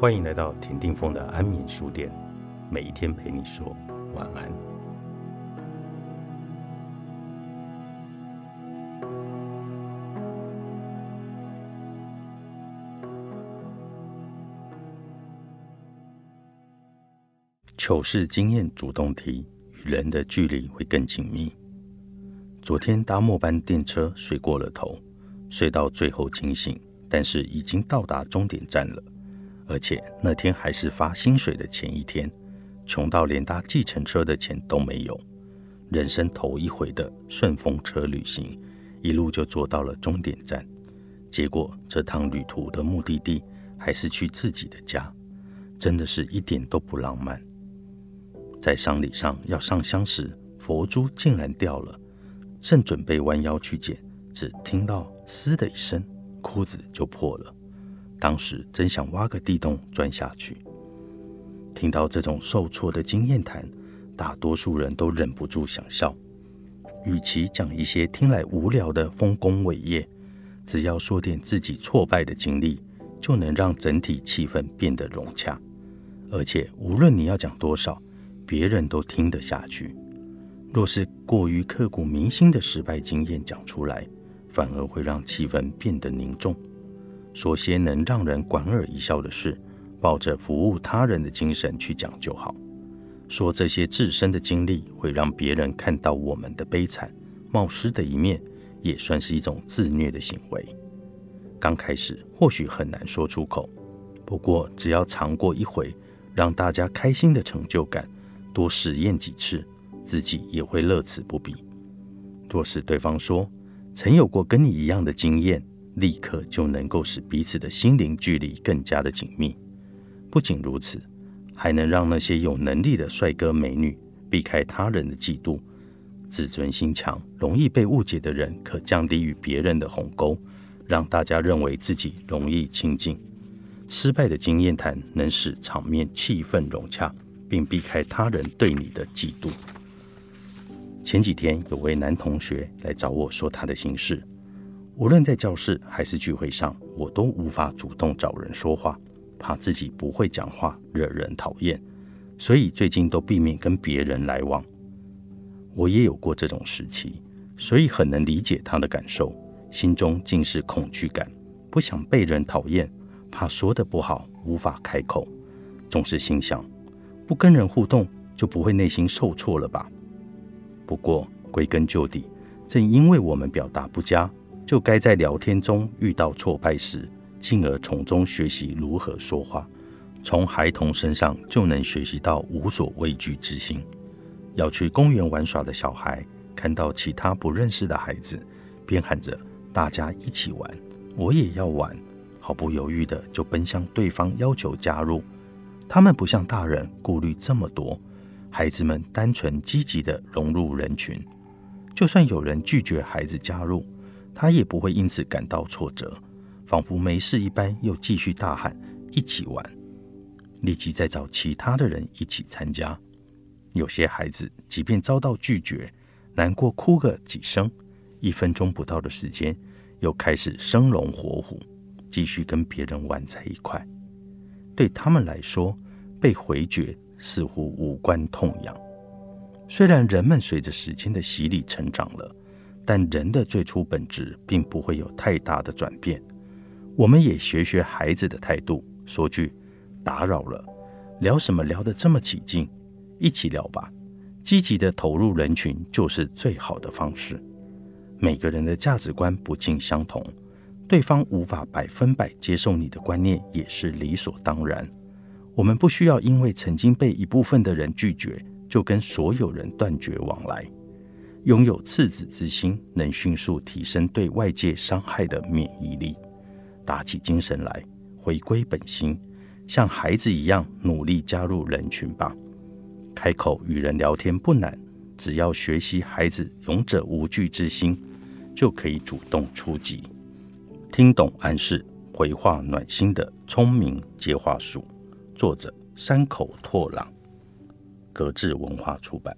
欢迎来到田定峰的安眠书店，每一天陪你说晚安。糗事经验主动提，与人的距离会更紧密。昨天搭末班电车睡过了头，睡到最后惊醒，但是已经到达终点站了。而且那天还是发薪水的前一天，穷到连搭计程车的钱都没有。人生头一回的顺风车旅行，一路就坐到了终点站。结果这趟旅途的目的地还是去自己的家，真的是一点都不浪漫。在丧礼上要上香时，佛珠竟然掉了。正准备弯腰去捡，只听到“嘶”的一声，裤子就破了。当时真想挖个地洞钻下去。听到这种受挫的经验谈，大多数人都忍不住想笑。与其讲一些听来无聊的丰功伟业，只要说点自己挫败的经历，就能让整体气氛变得融洽。而且无论你要讲多少，别人都听得下去。若是过于刻骨铭心的失败经验讲出来，反而会让气氛变得凝重。说些能让人莞尔一笑的事，抱着服务他人的精神去讲就好。说这些自身的经历会让别人看到我们的悲惨、冒失的一面，也算是一种自虐的行为。刚开始或许很难说出口，不过只要尝过一回让大家开心的成就感，多实验几次。自己也会乐此不疲。若是对方说曾有过跟你一样的经验，立刻就能够使彼此的心灵距离更加的紧密。不仅如此，还能让那些有能力的帅哥美女避开他人的嫉妒。自尊心强、容易被误解的人，可降低与别人的鸿沟，让大家认为自己容易亲近。失败的经验谈能使场面气氛融洽，并避开他人对你的嫉妒。前几天有位男同学来找我说他的心事，无论在教室还是聚会上，我都无法主动找人说话，怕自己不会讲话惹人讨厌，所以最近都避免跟别人来往。我也有过这种时期，所以很能理解他的感受，心中尽是恐惧感，不想被人讨厌，怕说的不好无法开口，总是心想，不跟人互动就不会内心受挫了吧。不过，归根究底，正因为我们表达不佳，就该在聊天中遇到挫败时，进而从中学习如何说话。从孩童身上就能学习到无所畏惧之心。要去公园玩耍的小孩，看到其他不认识的孩子，便喊着“大家一起玩，我也要玩”，毫不犹豫的就奔向对方要求加入。他们不像大人顾虑这么多。孩子们单纯积极地融入人群，就算有人拒绝孩子加入，他也不会因此感到挫折，仿佛没事一般，又继续大喊“一起玩”，立即再找其他的人一起参加。有些孩子即便遭到拒绝，难过哭个几声，一分钟不到的时间，又开始生龙活虎，继续跟别人玩在一块。对他们来说，被回绝。似乎无关痛痒。虽然人们随着时间的洗礼成长了，但人的最初本质并不会有太大的转变。我们也学学孩子的态度，说句“打扰了”，聊什么聊得这么起劲？一起聊吧，积极的投入人群就是最好的方式。每个人的价值观不尽相同，对方无法百分百接受你的观念也是理所当然。我们不需要因为曾经被一部分的人拒绝，就跟所有人断绝往来。拥有赤子之心，能迅速提升对外界伤害的免疫力。打起精神来，回归本心，像孩子一样努力加入人群吧。开口与人聊天不难，只要学习孩子勇者无惧之心，就可以主动出击。听懂暗示，回话暖心的聪明接话术。作者：山口拓朗，格致文化出版。